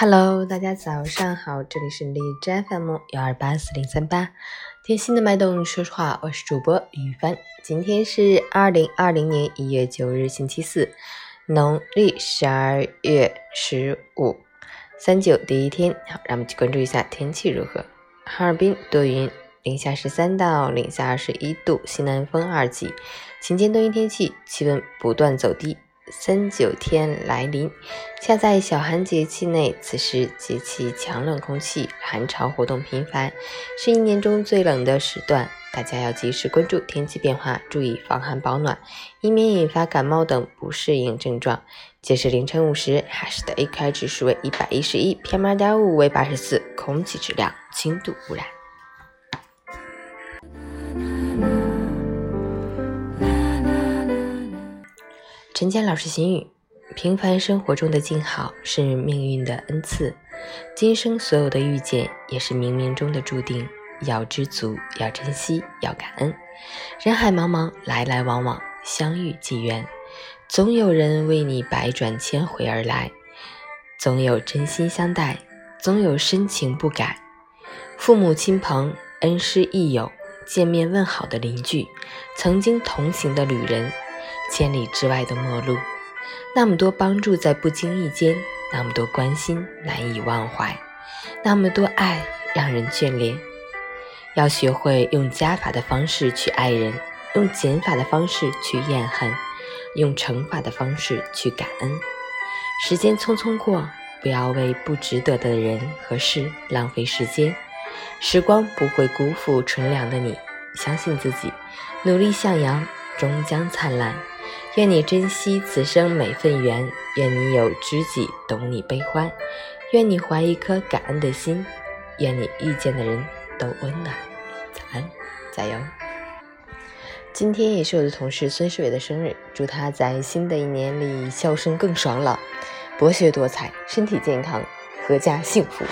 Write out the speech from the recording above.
Hello，大家早上好，这里是荔枝 FM 幺二八四零三八，贴心的脉动，说实话，我是主播雨帆。今天是二零二零年一月九日，星期四，农历十二月十五，三九第一天。好，让我们去关注一下天气如何。哈尔滨多云，零下十三到零下二十一度，西南风二级，晴间多云天气，气温不断走低。三九天来临，恰在小寒节气内，此时节气强冷空气，寒潮活动频繁，是一年中最冷的时段。大家要及时关注天气变化，注意防寒保暖，以免引发感冒等不适应症状。截至凌晨五时，哈市的 AQI 指数为一百一十一，PM 二点五为八十四，空气质量轻度污染。陈佳老师心语：平凡生活中的静好是命运的恩赐，今生所有的遇见也是冥冥中的注定。要知足，要珍惜，要感恩。人海茫茫，来来往往，相遇即缘，总有人为你百转千回而来，总有真心相待，总有深情不改。父母亲朋、恩师益友、见面问好的邻居、曾经同行的旅人。千里之外的陌路，那么多帮助在不经意间，那么多关心难以忘怀，那么多爱让人眷恋。要学会用加法的方式去爱人，用减法的方式去怨恨，用乘法的方式去感恩。时间匆匆过，不要为不值得的人和事浪费时间。时光不会辜负纯良的你，相信自己，努力向阳，终将灿烂。愿你珍惜此生每份缘，愿你有知己懂你悲欢，愿你怀一颗感恩的心，愿你遇见的人都温暖。早安，加油！今天也是我的同事孙世伟的生日，祝他在新的一年里笑声更爽朗，博学多才，身体健康，阖家幸福。